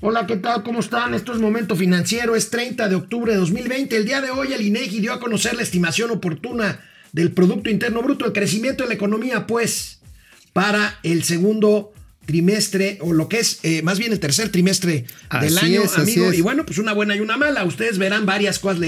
Hola, ¿qué tal? ¿Cómo están? Esto es Momento Financiero, es 30 de octubre de 2020. El día de hoy el INEGI dio a conocer la estimación oportuna del Producto Interno Bruto, el crecimiento de la economía, pues, para el segundo trimestre, o lo que es eh, más bien el tercer trimestre del año, amigo. Y bueno, pues una buena y una mala. Ustedes verán varias cosas,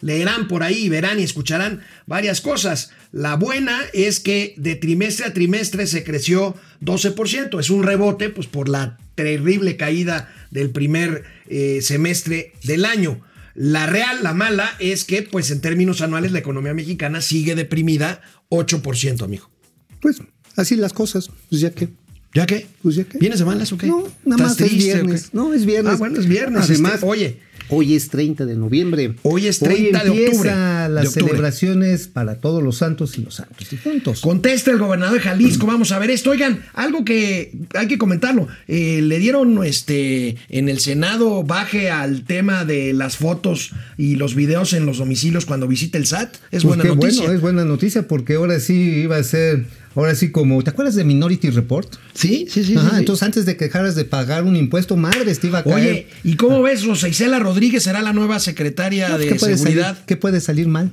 leerán por ahí, verán y escucharán varias cosas. La buena es que de trimestre a trimestre se creció 12%. Es un rebote, pues por la terrible caída del primer eh, semestre del año. La real, la mala, es que, pues en términos anuales, la economía mexicana sigue deprimida 8%, amigo. Pues así las cosas, pues ya que. ¿Ya qué? Pues ya qué. ¿Vienes de malas o qué? No, nada más es viernes. No, es viernes. Ah, bueno, es viernes. Además, este, oye. Hoy es 30 de noviembre. Hoy es 30 de octubre. las celebraciones para todos los santos y los santos difuntos. Contesta el gobernador de Jalisco. Vamos a ver esto. Oigan, algo que hay que comentarlo. Eh, le dieron este en el Senado baje al tema de las fotos y los videos en los domicilios cuando visite el SAT. Es Pues buena noticia. Bueno, es buena noticia porque ahora sí iba a ser, ahora sí como, ¿te acuerdas de Minority Report? Sí, sí, sí. Ajá, sí, sí. entonces antes de que dejaras de pagar un impuesto, madre, te iba a caer. Oye, ¿y cómo ves? Rosa Isela Rodríguez será la nueva secretaria No, de ¿qué puede Seguridad. Salir, ¿Qué puede salir mal?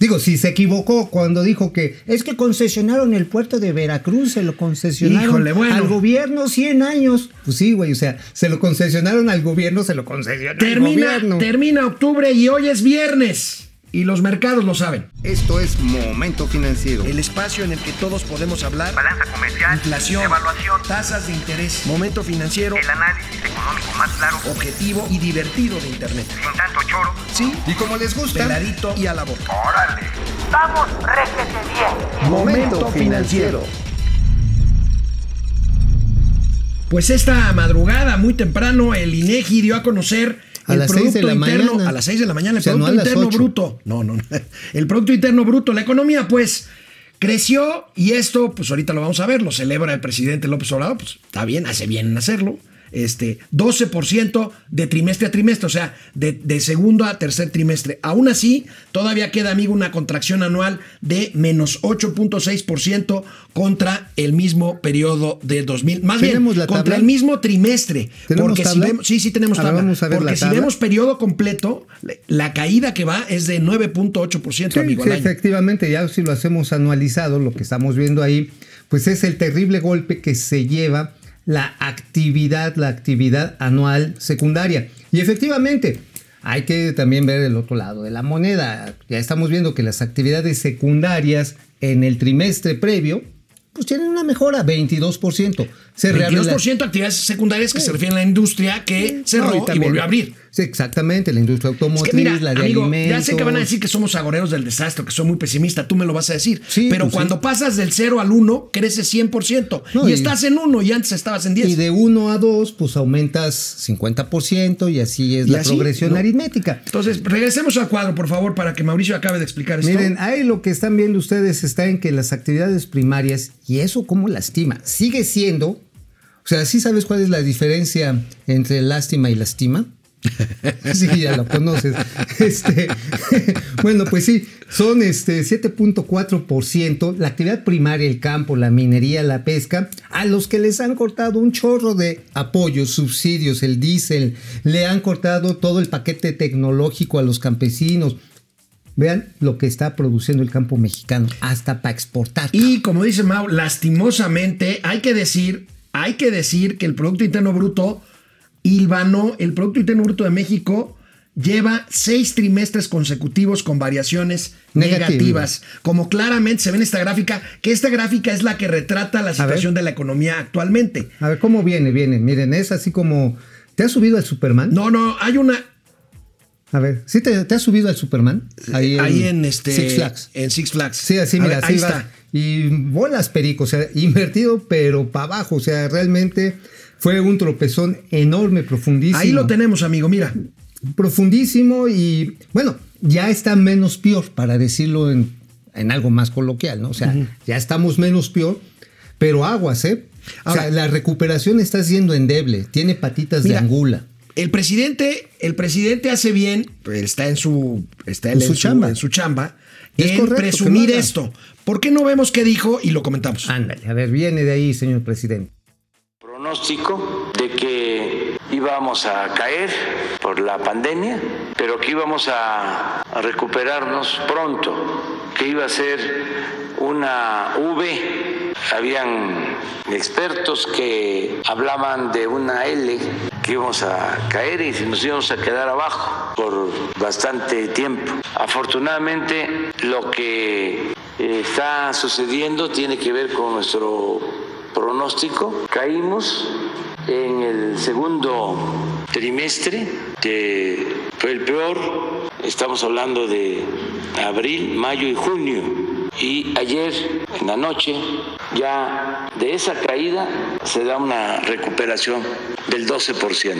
Digo, si se equivocó cuando dijo que es que concesionaron el puerto de Veracruz, se lo concesionaron Híjole, bueno. al gobierno 100 años. Pues sí, güey, o sea, se lo concesionaron al gobierno, se lo concesionaron al Termina, gobierno. termina octubre y hoy es viernes. Y los mercados lo saben. Esto es Momento Financiero. El espacio en el que todos podemos hablar. balanza comercial, Inflación, evaluación, tasas de interés, momento financiero, el análisis económico más claro, objetivo y divertido de Internet. sin tanto choro. Sí, Y como les gusta, peladito y a la boca. ¡Órale! ¡Vamos, réjete bien! Momento Financiero. Pues esta madrugada, muy temprano, el INEGI dio a conocer A el las Producto de la Interno mañana. a las 6 de la mañana, el O sea, no Producto Interno. Bruto. No, no, no. El Producto Interno Bruto, la economía, pues creció y esto, pues ahorita lo vamos a ver, lo celebra el presidente López Obrador, pues está bien, hace bien en hacerlo. Este, 12% de trimestre a trimestre, o sea, de, de segundo a tercer trimestre. Aún así, todavía queda, amigo, una contracción anual de menos 8.6% contra el mismo periodo de 2000. Más bien, ¿Tenemos la contra tabla? el mismo trimestre. ¿Tenemos Porque tabla? si vemos, sí, sí tenemos tabla. vamos a ver porque la si tabla. vemos periodo completo, la caída que va es de 9.8%, Sí, amigo, sí, al año. efectivamente, ya si lo hacemos anualizado, lo que estamos viendo ahí, pues es el terrible golpe que se lleva la actividad, la actividad anual secundaria. Y efectivamente, hay que también ver el otro lado de la moneda. Ya estamos viendo que las actividades secundarias en el trimestre previo, pues tienen una mejora, 22%. Se reabre la- 22% de actividades secundarias que se refieren a la industria que cerró No, y, volvió a abrir. Sí, exactamente, la industria Es automotriz, que mira, la de amigo, alimentos. ya sé que van a decir que somos agoreros del desastre, que soy muy pesimista, tú me lo vas a decir. Sí, pero pues cuando pasas del 0 al 1, creces 100%. No, y, y- estás en 1 y antes estabas en 10. Y de 1 a 2, pues aumentas 50% y así es Y la así, progresión ¿no? aritmética. Entonces, regresemos al cuadro, por favor, para que Mauricio acabe de explicar esto. Miren, ahí lo que están viendo ustedes está en que las actividades primarias, y eso cómo lastima, sigue siendo, o sea, ¿sí sabes cuál es la diferencia entre lástima y lastima? Sí, ya lo conoces. Este, bueno, pues sí, son este 7.4%. La actividad primaria, el campo, la minería, la pesca, a los que les han cortado un chorro de apoyos, subsidios, el diésel, le han cortado todo el paquete tecnológico a los campesinos. Vean lo que está produciendo el campo mexicano, hasta para exportar. Y como dice Mau, lastimosamente hay que decir, hay que decir que el Producto Interno Bruto el Producto Interno Bruto de México lleva seis trimestres consecutivos con variaciones negativas, como claramente se ve en esta gráfica, que esta gráfica es la que retrata la situación de la economía actualmente. A ver, ¿cómo viene? Viene, miren, es así como... ¿Te has subido al Superman? No, no, hay una, A ver, ¿sí te, te has subido al Superman? ahí, en, este Six Flags. en Six Flags. Sí, así, mira, ver, ahí está. Y bolas perico, o sea, invertido, pero para abajo. O sea, realmente fue un tropezón enorme, profundísimo. Ahí lo tenemos, amigo, mira. Profundísimo y, bueno, ya está menos peor, para decirlo en, en algo más coloquial, ¿no? O sea, ya estamos menos peor, pero aguas, ¿eh? O sea, la recuperación está siendo endeble, tiene patitas Mira, de angula. El presidente, el presidente hace bien, pues, está en su, está En su chamba. en su chamba, Es en correcto presumir esto. ¿Por qué no vemos qué dijo y lo comentamos? Ándale, a ver, viene de ahí, señor presidente. pronóstico de que íbamos a caer por la pandemia, pero que íbamos a, a recuperarnos pronto, que iba a ser una V. Habían expertos que hablaban de una L que íbamos a caer y nos íbamos a quedar abajo por bastante tiempo. Afortunadamente lo que eh, está sucediendo tiene que ver con nuestro pronóstico. Caímos en el segundo trimestre, que fue el peor. Estamos hablando de abril, mayo y junio. Y ayer en la noche ya de esa caída se da una recuperación del 12%.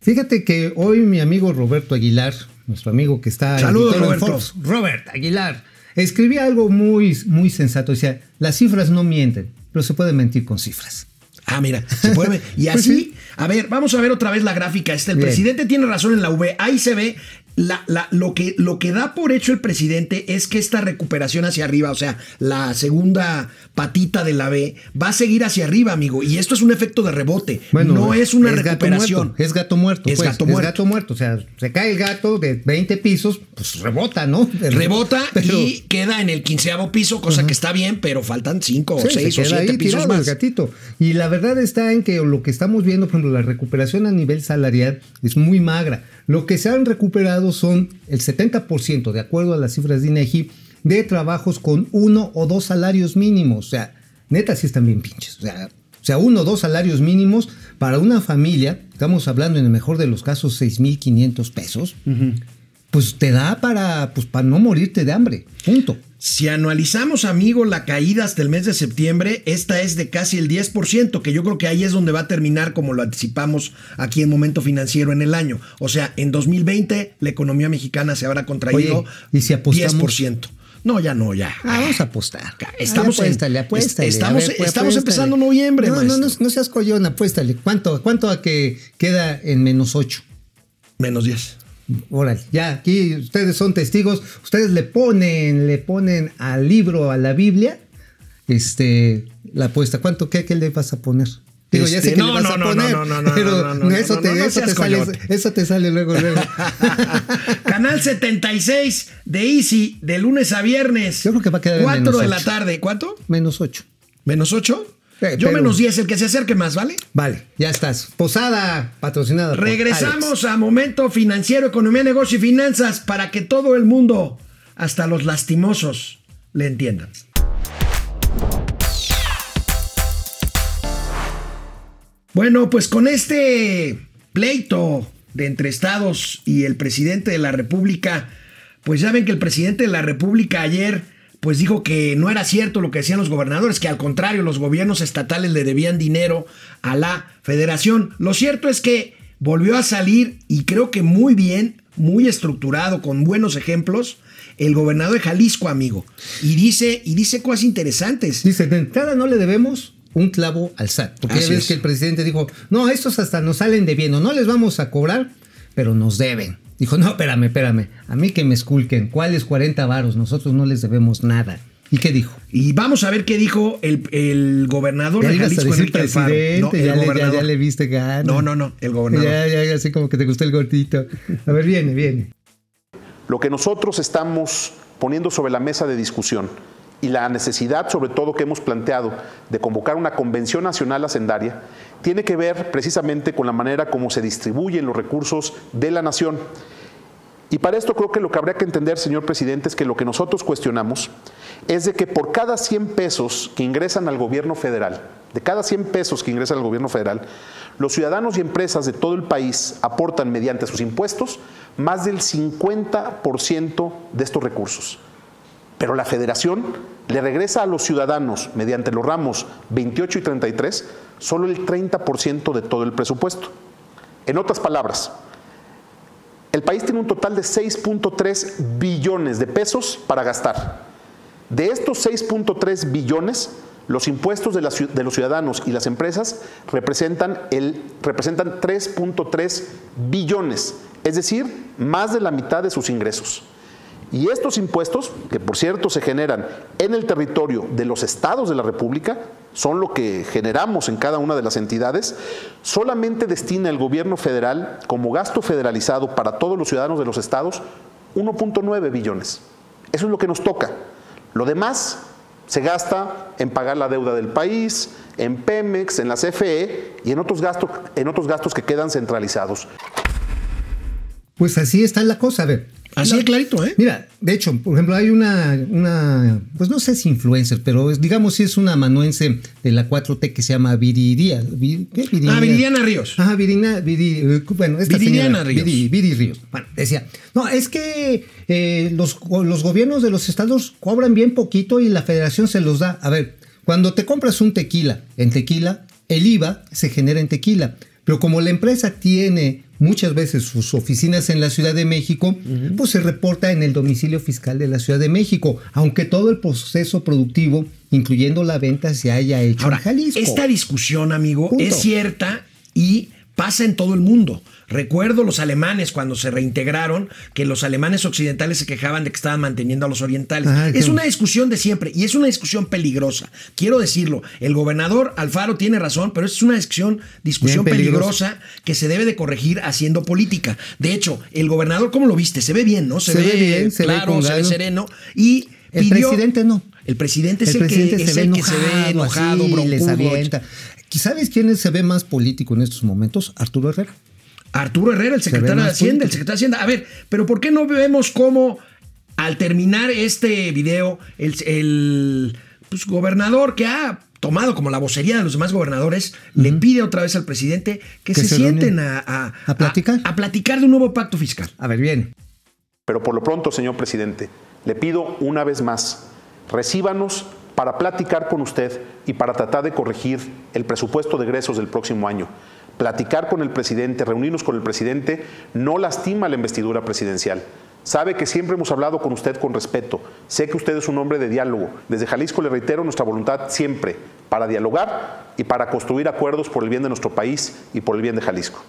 Fíjate que hoy mi amigo Roberto Aguilar, nuestro amigo que está Saludos, en Roberto. Forbes, Robert Aguilar, escribía algo muy, muy sensato. Decía, las cifras no mienten, pero se puede mentir con cifras. Ah, mira, se puede. Y Pues así, sí. a ver, vamos a ver otra vez la gráfica esta. El Bien. presidente tiene razón en la V. Ahí se ve la, la- lo, que, lo que da por hecho el presidente es que esta recuperación hacia arriba, o sea, la segunda patita de la B, va a seguir hacia arriba, amigo. Y esto es un efecto de rebote. no es una recuperación. muerto, es gato muerto. Es pues, gato muerto. Es gato muerto. O sea, se cae el gato de 20 pisos, pues rebota, ¿no? Rebota Pero- y queda en el quinceavo piso, cosa que está bien, pero faltan cinco o Sí, seis se o queda siete ahí pisos tirado más. el gatito. Y la verdad está en que lo que estamos viendo, por ejemplo, la recuperación a nivel salarial es muy magra. Lo que se han recuperado son el 70%, de acuerdo a las cifras de INEGI, de trabajos con uno o dos salarios mínimos. O sea, neta sí están bien pinches. O sea, o sea, uno o dos salarios mínimos para una familia, estamos hablando en el mejor de los casos 6.500 pesos, pues te da para, pues, para no morirte de hambre. Punto. Si analizamos, amigo, la caída hasta el mes de septiembre, esta es de casi el 10%, que yo creo que ahí es donde va a terminar, como lo anticipamos aquí en Momento Financiero en el año. O sea, en 2020 la economía mexicana se habrá contraído Oye, ¿y si apostamos? 10%. No, ya no, ya. Ah, vamos a apostar. Estamos en- Ay, apuéstale, apuéstale. est- estamos- ver, pues, estamos apuéstale. empezando noviembre, No, no, no, no seas collón, apuéstale. ¿Cuánto, cuánto a que queda en menos 8? Menos 10. Órale, ya aquí ustedes son testigos. Ustedes le ponen, le ponen al libro, a la Biblia, este, la apuesta. ¿Cuánto qué, qué le vas a poner? Digo, ya sé Este, que no, le vas no, a no, poner, no, no, no, pero no, no, no, eso te, sale, luego, luego. Canal 76 de Easy, de lunes a viernes. Yo creo que va a quedar en 4 menos de la tarde. ¿Cuánto? menos 8. ¿Menos 8? Eh, Yo menos 10, el que se acerque más, ¿vale? Vale, ya estás. Posada patrocinada. por Regresamos a Momento Financiero, Economía, Negocio y Finanzas para que todo el mundo, hasta los lastimosos, le entiendan. Bueno, pues con este pleito de entre estados y el presidente de la República, pues ya ven que el presidente de la República ayer pues dijo que no era cierto lo que decían los gobernadores, que al contrario los gobiernos estatales le debían dinero a la federación. Lo cierto es que volvió a salir y creo que muy bien, muy estructurado, con buenos ejemplos, el gobernador de Jalisco, amigo. Y dice, y dice cosas interesantes. Dice, de entrada no le debemos un clavo al SAT. Porque ya ves es. que el presidente dijo, no, estos hasta nos salen debiendo, no les vamos a cobrar, pero nos deben. Dijo, no, espérame, espérame, a mí que me esculquen, ¿cuáles 40 varos? Nosotros no les debemos nada. ¿Y qué dijo? Y vamos a ver qué dijo el, el gobernador Ya de le ibas a Jalisco, decir Enrique Alfaro. presidente, No, el le, ya- gobernador. ya le viste gana. No, no, no, el gobernador. Ya, ya, ya, así como que te gustó el gordito. A ver, viene, viene. Lo que nosotros estamos poniendo sobre la mesa de discusión y la necesidad, sobre todo, que hemos planteado de convocar una convención nacional hacendaria, tiene que ver precisamente con la manera como se distribuyen los recursos de la nación. Y para esto creo que lo que habría que entender, señor presidente, es que lo que nosotros cuestionamos es de que por cada 100 pesos que ingresan al gobierno federal, de cada 100 pesos que ingresan al gobierno federal, los ciudadanos y empresas de todo el país aportan mediante sus impuestos más del 50% de estos recursos. Pero la federación le regresa a los ciudadanos, mediante los ramos 28 y 33, solo el 30% de todo el presupuesto. En otras palabras, el país tiene un total de 6.3 billones de pesos para gastar. De estos 6.3 billones, los impuestos de, de los ciudadanos y las empresas representan, el, representan 3.3 billones, es decir, más de la mitad de sus ingresos. Y estos impuestos, que por cierto se generan en el territorio de los estados de la República, son lo que generamos en cada una de las entidades, solamente destina el gobierno federal como gasto federalizado para todos los ciudadanos de los estados 1.9 billones. Eso es lo que nos toca. Lo demás se gasta en pagar la deuda del país, en Pemex, en la CFE y en otros gastos, en otros gastos que quedan centralizados. Pues así está la cosa, a ver. Así de clarito, ¿eh? Mira, de hecho, por ejemplo, hay una, una pues no sé si influencer, pero es, digamos si es una amanuense de la 4T que se llama Viridia. Vi- ¿qué? Ah, Viridiana Ríos. Ajá, Virina, Viri, bueno, esta Viridiana señora, Ríos. Viri, Viri Ríos. Bueno, decía, no, es que eh, los, los gobiernos de los estados cobran bien poquito y la federación se los da. A ver, cuando te compras un tequila en tequila, el IVA se genera en tequila. Pero como la empresa tiene muchas veces sus oficinas en la Ciudad de México, pues se reporta en el domicilio fiscal de la Ciudad de México, aunque todo el proceso productivo, incluyendo la venta, se haya hecho Ahora, en Jalisco. esta discusión, amigo, Punto. es cierta y pasa en todo el mundo. Recuerdo los alemanes cuando se reintegraron, que los alemanes occidentales se quejaban de que estaban manteniendo a los orientales. Es una discusión de siempre y es una discusión peligrosa. Quiero decirlo, el gobernador Alfaro tiene razón, pero es una discusión, discusión peligrosa. que se debe de corregir haciendo política. De hecho, el gobernador, ¿cómo lo viste? Se ve bien, ¿no? Se ve bien, se ve claro, con se ve sereno. Y El pidió- presidente no. El presidente es el el, presidente que, se es ve el que enojado, se ve enojado, así, les broncudo, avienta. ¿Sabes quién se ve más político en estos momentos? Arturo Herrera. Arturo Herrera, el secretario de Hacienda, el secretario de Hacienda. A ver, pero ¿por qué no vemos cómo al terminar este video, el, el, pues, gobernador que ha tomado como la vocería de los demás gobernadores, le pide otra vez al presidente que, Que se, se sienten a- ¿A platicar? A, platicar de un nuevo pacto fiscal. A ver, bien. Pero por lo pronto, señor presidente, le pido una vez más, recíbanos para platicar con usted y para tratar de corregir el presupuesto de egresos del próximo año. Platicar con el presidente, reunirnos con el presidente, no lastima la investidura presidencial. Sabe que siempre hemos hablado con usted con respeto. Sé que usted es un hombre de diálogo. Desde Jalisco le reitero nuestra voluntad siempre para dialogar y para construir acuerdos por el bien de nuestro país y por el bien de Jalisco.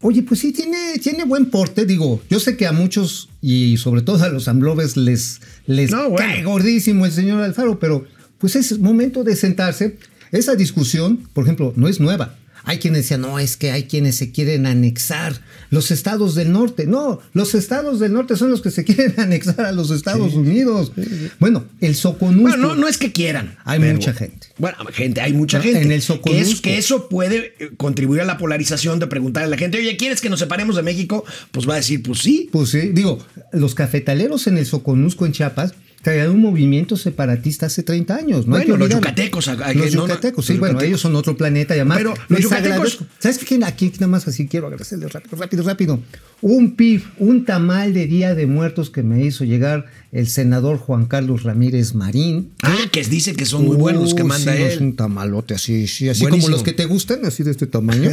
Oye, pues sí, tiene, tiene buen porte. Digo, yo sé que a muchos y sobre todo a los amblobes les, les No, bueno. cae gordísimo el señor Alfaro, pero pues es momento de sentarse. Esa discusión, por ejemplo, no es nueva. Hay quienes decían, no, es que hay quienes se quieren anexar los estados del norte. No, los estados del norte son los que se quieren anexar a los Estados Unidos. Bueno, el Soconusco. Bueno, no, no es que quieran. Hay mucha gente. Bueno, gente, hay mucha gente. en el que, Soconusco. eso, que eso puede eh, contribuir a la polarización de preguntarle a la gente, oye, ¿quieres que nos separemos de México? Pues va a decir, pues sí. Pues sí, digo, los cafetaleros en el Soconusco, en Chiapas, traían un movimiento separatista hace 30 años. No Bueno, los yucatecos, a- a- Los no, yucatecos, sí, los bueno, yucatecos. ellos son otro planeta y además. Pero los yucatecos- agradezco. ¿Sabes qué? Aquí nada más así quiero agradecerles rápido, rápido, rápido. Un PIF, un tamal de Día de Muertos que me hizo llegar el senador Juan Carlos Ramírez Marín. Ah, que dice que son muy buenos los que Uy, manda sí, él. Es un tamalote así, sí, así Buenísimo. como los que te gustan, así de este tamaño.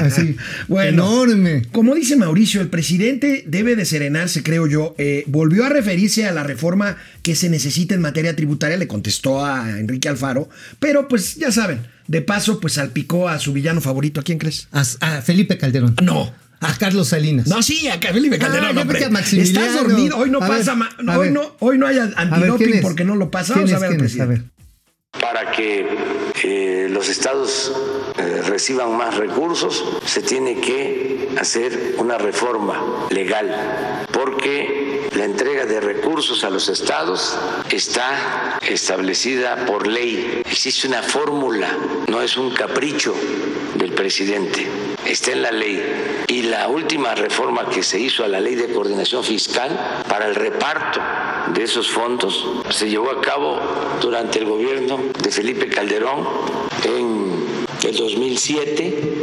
Así, Bueno, enorme. Como dice Mauricio, el presidente debe de serenarse, creo yo. Eh, volvió a referirse a la reforma que se necesita en materia tributaria, le contestó a Enrique Alfaro, pero pues ya saben, de paso pues salpicó a su villano favorito. ¿A quién crees? A, a Felipe Calderón. No. A Carlos Salinas. No, sí, a Felipe Calderón, Ah, yo hombre. pensé a Maximiliano. Estás dormido, hoy no A pasa, ver, hoy no, hoy no hay antidoping porque no lo pasa. ¿Quién Vamos a ver. A ver. Para que eh, los estados eh, reciban más recursos, se tiene que hacer una reforma legal, porque la entrega de recursos a los estados está establecida por ley. Existe una fórmula, no es un capricho del presidente, está en la ley. Y la última reforma que se hizo a la ley de coordinación fiscal para el reparto de esos fondos se llevó a cabo durante el gobierno de Felipe Calderón en el 2007.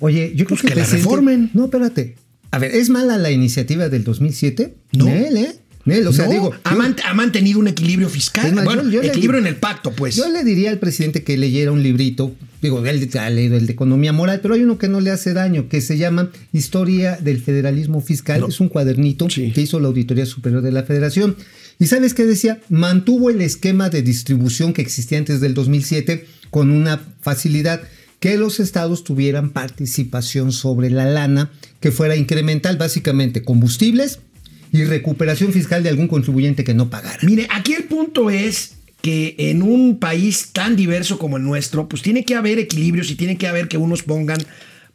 Oye, yo creo Pues que, que la presidente- reformen. No, espérate. A ver, ¿es mala la iniciativa del 2007? No. Nel, ¿eh? Nel, o sea, No, digo. ha, yo- ha mantenido un equilibrio fiscal. Más, bueno, yo- equilibrio en el pacto, pues. Yo le diría al presidente que leyera un librito, digo, él ha leído el de economía moral, pero hay uno que no le hace daño, que se llama Historia del Federalismo Fiscal. No. Es un cuadernito Sí. que hizo la Auditoría Superior de la Federación. ¿Y sabes qué decía? Mantuvo el esquema de distribución que existía antes del 2007 con una facilidad que los estados tuvieran participación sobre la lana que fuera incremental, básicamente combustibles y recuperación fiscal de algún contribuyente que no pagara. Mire, aquí el punto es que en un país tan diverso como el nuestro, pues tiene que haber equilibrios y tiene que haber que unos pongan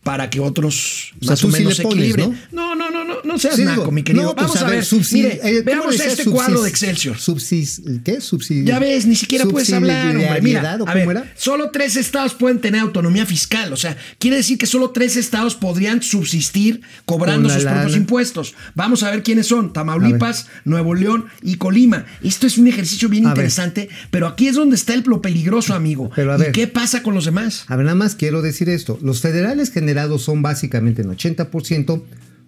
para que otros O sea, más o tú sí menos le se pones, equilibren. ¿no? No, no, no, no, no seas Sí, naco, digo, mi querido. no, pues, Vamos a, ver, subsi- mire, eh, ¿cómo veamos este cuadro de Excelsior. subsis- ¿Qué? Subsidi- Ya ves, ni siquiera puedes hablar, hombre. Mira, subsidiariedad, ¿o a cómo ver, era? solo tres estados pueden tener autonomía fiscal. O sea, quiere decir que solo tres estados podrían subsistir cobrando Con la sus propios impuestos. Vamos a ver quiénes son: Tamaulipas, Nuevo León y Colima. Esto es un ejercicio bien A ver. interesante, pero aquí es donde está el, lo peligroso, amigo. Pero a ¿Y ver. qué pasa con los demás? A ver, nada más quiero decir esto. Los federales generados son básicamente en 80%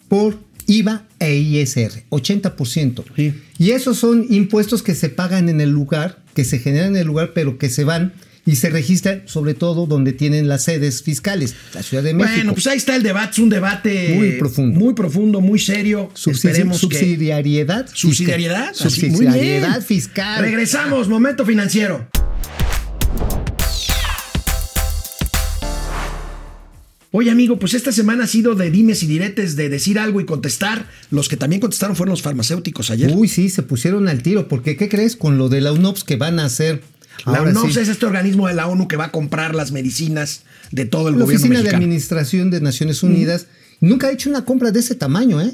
por IVA e ISR. 80%. Sí. Y esos son impuestos que se pagan en el lugar, que se generan en el lugar, pero que se van y se registran sobre todo donde tienen las sedes fiscales, la Ciudad de México. Bueno, pues ahí está el debate, es un debate Muy profundo. muy profundo, muy serio. Subsidi- Esperemos que subsidiariedad. fiscal. subsidiariedad, así, muy bien. Subsidiariedad fiscal. Regresamos, momento financiero. Oye, amigo, pues esta semana ha sido de dimes y diretes, de decir algo y contestar. Los que también contestaron fueron los farmacéuticos ayer. Uy, sí, se pusieron al tiro, porque ¿qué crees? Con lo de la UNOPS que van a hacer. la ahora UNOPS sí. es este organismo de la ONU que va a comprar las medicinas de todo el la gobierno Oficina de. Administración de Naciones Unidas nunca ha hecho una compra de ese tamaño, ¿eh?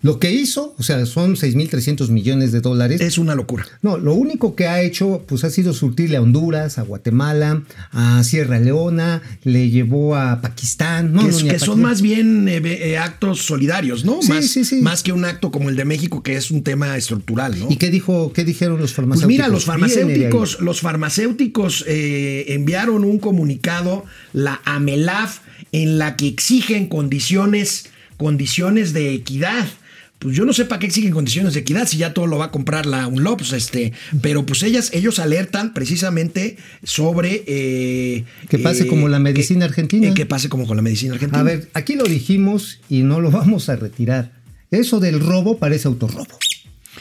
Lo que hizo, o sea, son 6.300 millones de dólares. Es una locura. No, lo único que ha hecho, pues ha sido surtirle a Honduras, a Guatemala, a Sierra Leona, le llevó a Pakistán. No, que no, que son más bien eh, eh, actos solidarios, ¿no? Sí, más, sí, sí. más que un acto como el de México, que es un tema estructural, ¿no? ¿Y qué dijo, qué dijeron los Pues farmacéuticos? mira, los farmacéuticos, los farmacéuticos eh, enviaron un comunicado, la AMELAF, en la que exigen condiciones, condiciones de equidad. Pues yo no sé para qué exigen condiciones de equidad si ya todo lo va a comprar la UNLOPS, este, pero pues ellas, ellos alertan precisamente sobre eh, Que pase eh, como la medicina que- argentina. eh, que pase como con la medicina argentina. A ver, aquí lo dijimos y no lo vamos a retirar. Eso del robo parece autorrobo.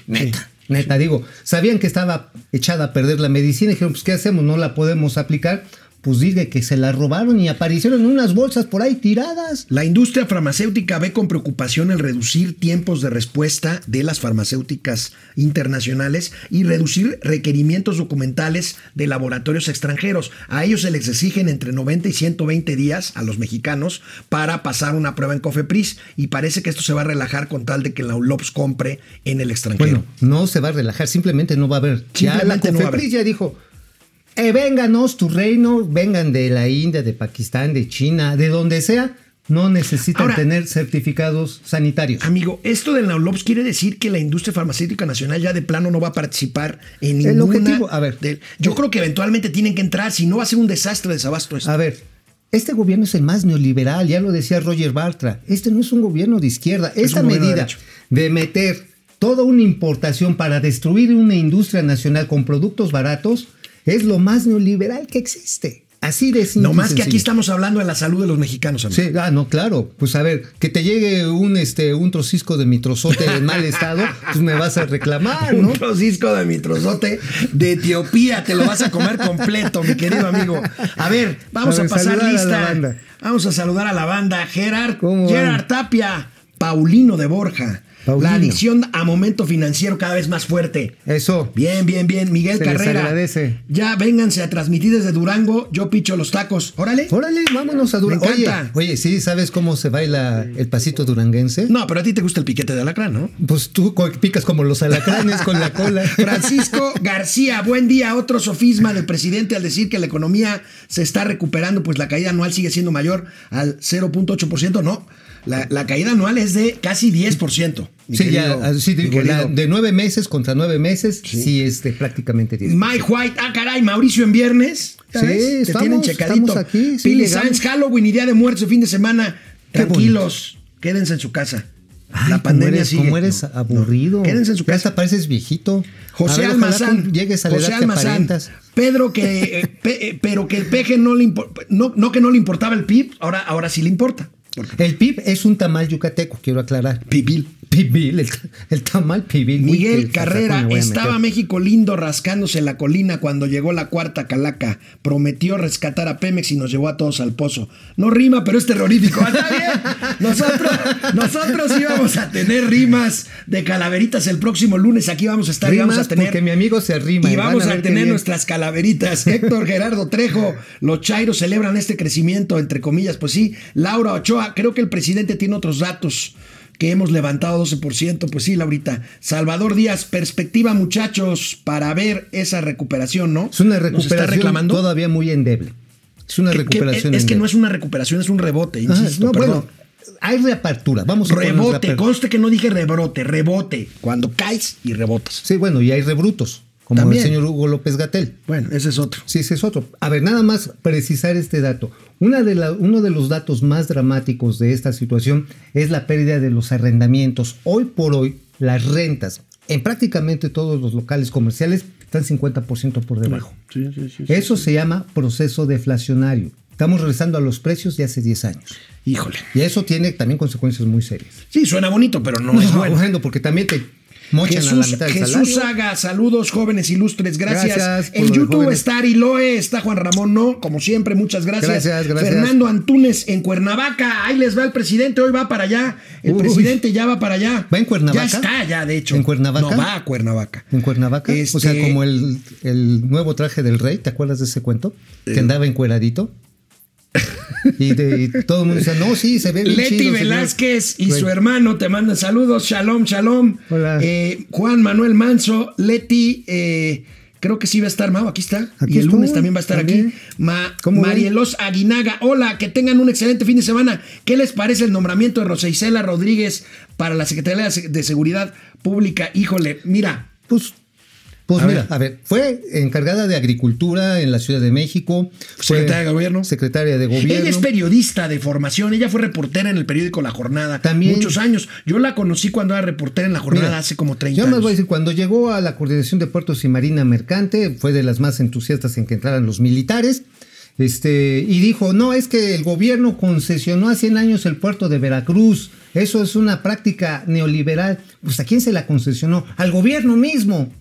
Neta. Neta, digo, sabían que estaba echada a perder la medicina y dijeron, pues, ¿qué hacemos? No la podemos aplicar. Pues diga que se la robaron y aparecieron unas bolsas por ahí tiradas. La industria farmacéutica ve con preocupación el reducir tiempos de respuesta de las farmacéuticas internacionales y reducir requerimientos documentales de laboratorios extranjeros. A ellos se les exigen entre 90 y 120 días a los mexicanos para pasar una prueba en Cofepris y parece que esto se va a relajar con tal de que la ULOPS compre en el extranjero. Bueno, no se va a relajar, simplemente no va a haber. Ya la no Cofepris ya dijo, eh, vénganos tu reino, vengan de la India, de Pakistán, de China, de donde sea, no necesitan Ahora- tener certificados sanitarios. Amigo, esto del Naulops quiere decir que la industria farmacéutica nacional ya de plano no va a participar en El ninguna. objetivo, a ver. del- yo creo que eventualmente tienen que entrar, si no va a ser un desastre de desabasto esto. A ver, este gobierno es el más neoliberal, ya lo decía Roger Bartra. Este no es un gobierno de izquierda. Esta gobierno de medida de meter toda una importación para destruir una industria nacional con productos baratos es lo más neoliberal que existe. Así de simple. no más que aquí estamos hablando de la salud de los mexicanos, amigo. Sí, ah, no, claro. Pues a ver, que te llegue un este un trocisco de mi trozote en mal estado, pues me vas a reclamar, ¿no? Un trocisco de mi trozote de Etiopía, te lo vas a comer completo, mi querido amigo. A ver, vamos A ver, pasar a lista. Vamos a saludar a la banda. Gerard, ¿Cómo Gerard? Tapia, Paulino de Borja. Paulino. La adicción a momento financiero cada vez más fuerte. Eso. Bien, bien, bien. Miguel Se les Carrera. agradece. Ya vénganse a transmitir desde Durango. Yo picho los tacos. Órale. Órale, vámonos a Durango. Me Oye, encanta. oye, ¿sí sabes cómo se baila el pasito duranguense? No, pero a ti te gusta el piquete de alacrán, ¿no? Pues tú picas como los alacranes con la cola. Francisco García, buen día. Otro sofisma del presidente al decir que la economía se está recuperando, pues la caída anual sigue siendo mayor al 0.8%. No, la, la caída anual es de casi 10%. mi Sí, ya, digo, la- de nueve meses contra nueve meses, sí, este, prácticamente diez. Mike White, ah, caray, Mauricio en viernes. ¿Ya Sí, ves? Te estamos- tienen checadito. estamos aquí, sí, Pili. Sainz, Halloween y Día de Muertos, fin de semana. Qué Tranquilos, quédense en su casa. Ay, la pandemia eres, sigue. cómo eres No, no. aburrido. Quédense en su Ya casa. hasta pareces viejito. José ver, Almazán. llegues a la José edad Almazán. Pedro que, eh, pe- eh, pero que el peje no le no, no que no le importaba el PIB, ahora, ahora sí le importa. El PIB es un tamal yucateco, quiero aclarar. Pibil. Pibil, el, el tamal pibil. Miguel Carrera, estaba. México lindo rascándose la colina cuando llegó la cuarta calaca. Prometió rescatar a Pemex y nos llevó a todos al pozo. No rima, pero es terrorífico. Está bien. Nosotros, nosotros íbamos a tener rimas de calaveritas el próximo lunes. Aquí vamos a estar y vamos Rimas a tener. porque mi amigo se rima. Y vamos a, tener nuestras calaveritas. Héctor Gerardo Trejo, los Chairos celebran este crecimiento, entre comillas. Pues sí, Laura Ochoa, creo que el presidente tiene otros datos que hemos levantado 12%. Pues sí, Laurita. Salvador Díaz, perspectiva, muchachos, para ver esa recuperación, ¿no? Es una está recuperación reclamando. todavía muy endeble. Es una recuperación es que no es una recuperación, es un rebote, no, perdón. bueno, hay reapertura. Vamos Rebote, conste que no dije rebrote, rebote. Cuando caes y rebotas. Sí, bueno, y hay rebrutos, como También. el señor Hugo López Gatel. Bueno, ese es otro. Sí, ese es otro. A ver, nada más precisar este dato. Una de la- uno de los datos más dramáticos de esta situación es la pérdida de los arrendamientos. Hoy por hoy, las rentas en prácticamente todos los locales comerciales están 50% por debajo. Eso se llama proceso deflacionario. Estamos regresando a los precios de hace 10 años. Híjole. Y eso tiene también consecuencias muy serias. Sí, suena bonito, pero no, es bueno. bueno, porque también te mochan a la Jesús, mitad Jesús. Saga, saludos jóvenes ilustres, gracias. En YouTube está Ariloe, está Juan Ramón No, como siempre, muchas gracias. Gracias, gracias. Fernando Antunes en Cuernavaca, ahí les va el presidente, hoy va para allá. El Uy. presidente ya va para allá. ¿Va en Cuernavaca? Ya está, ya, de hecho. ¿En Cuernavaca? No, va a Cuernavaca. En Cuernavaca. O sea, Este- como el, el nuevo traje del rey, ¿te acuerdas de ese cuento? Eh. Que andaba encueradito. Y, de- y todo el mundo decía, no, sí, se ve bien Leti chido, señor". Velázquez y su hermano te mandan saludos. Shalom, shalom. Hola. Eh, Juan Manuel Manso, Leti, eh, creo que sí va a estar Mau, aquí está. Aquí y el estoy, lunes también va a estar también. aquí. Ma-. Marielos Aguinaga, hola, que tengan un excelente fin de semana. ¿Qué les parece el nombramiento de Rosa Isela Rodríguez para la Secretaría de Seguridad Pública? Híjole, mira. Pues, pues A mira, ver. a ver, fue encargada de Agricultura en la Ciudad de México. fue Secretaria de Gobierno. Secretaria de Gobierno. Ella es periodista de formación, ella fue reportera en el periódico La Jornada También. muchos años. Yo la conocí cuando era reportera en La Jornada Mira, hace como 30 Yo años. más voy a decir, cuando llegó a la Coordinación de Puertos y Marina Mercante, fue de las más entusiastas en que entraran los militares. Este, y dijo, no, es que el gobierno concesionó hace 100 años el puerto de Veracruz. Eso es una práctica neoliberal. Pues ¿a quién se la concesionó? Al gobierno mismo.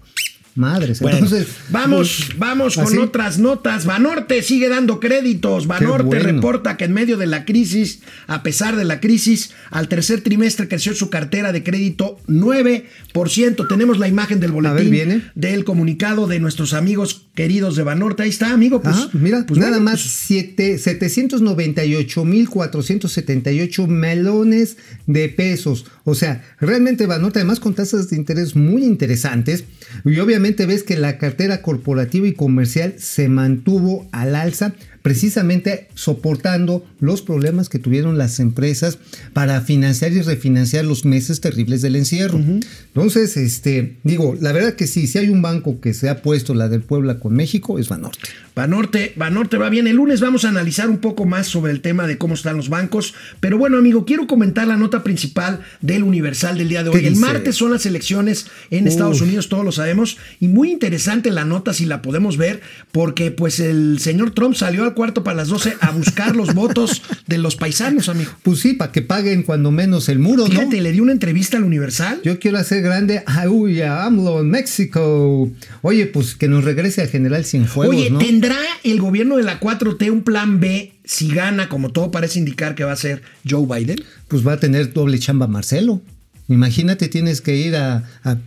Madres. Bueno, Entonces, vamos, pues, vamos con así. otras notas. Banorte sigue dando créditos. Banorte bueno. reporta que en medio de la crisis, a pesar de la crisis, al tercer trimestre creció su cartera de crédito 9%. Tenemos la imagen del boletín ver, viene. del comunicado de nuestros amigos queridos de Banorte. Ahí está, amigo. Pues, mira, pues nada bueno, más pues, siete- 798.478 melones de pesos. O sea, realmente Banorte, además con tasas de interés muy interesantes, y obviamente ves que la cartera corporativa y comercial se mantuvo al alza, precisamente soportando los problemas que tuvieron las empresas para financiar y refinanciar los meses terribles del encierro. Entonces, este, digo, la verdad que sí, si hay un banco que se ha puesto la del Puebla con México, es Banorte. Banorte, Banorte va bien. El lunes vamos a analizar un poco más sobre el tema de cómo están los bancos. Pero bueno, amigo, quiero comentar la nota principal del Universal del día de ¿Qué hoy. El dice? martes son las elecciones en Uf. Estados Unidos, todos lo sabemos. Y muy interesante la nota si la podemos ver, porque pues el señor Trump salió al cuarto para las 12 a buscar los votos de los paisanos, amigo. Pues sí, para que paguen cuando menos el muro, ¿no? Fíjate, le dio una entrevista al Universal. Yo quiero hacer grande a AMLO en México. Oye, pues que nos regrese al general Cienfuegos, Oye, ¿no? ¿tendrá el gobierno de la 4T un plan B si gana, como todo parece indicar que va a ser Joe Biden? Pues va a tener doble chamba Marcelo. Imagínate, tienes que ir a. a-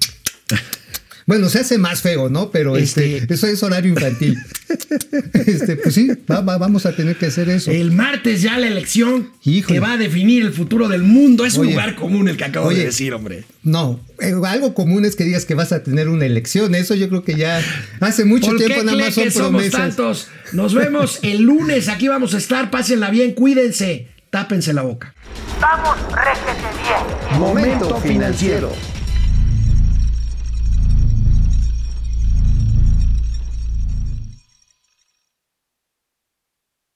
Bueno, se hace más feo, ¿no? Pero este, Este- eso es horario infantil. este, pues sí, va- va- vamos a tener que hacer eso. El martes ya la elección Híjole. que va a definir el futuro del mundo. Es un lugar común el que acabo Oye. de decir, hombre. No, eh, algo común es que digas que vas a tener una elección. Eso yo creo que ya hace mucho ¿Por tiempo nada más son que somos promesas. tantos? Nos vemos el lunes. Aquí vamos a estar. Pásenla bien, cuídense. Tápense la boca. Vamos, réjete bien. Momento financiero.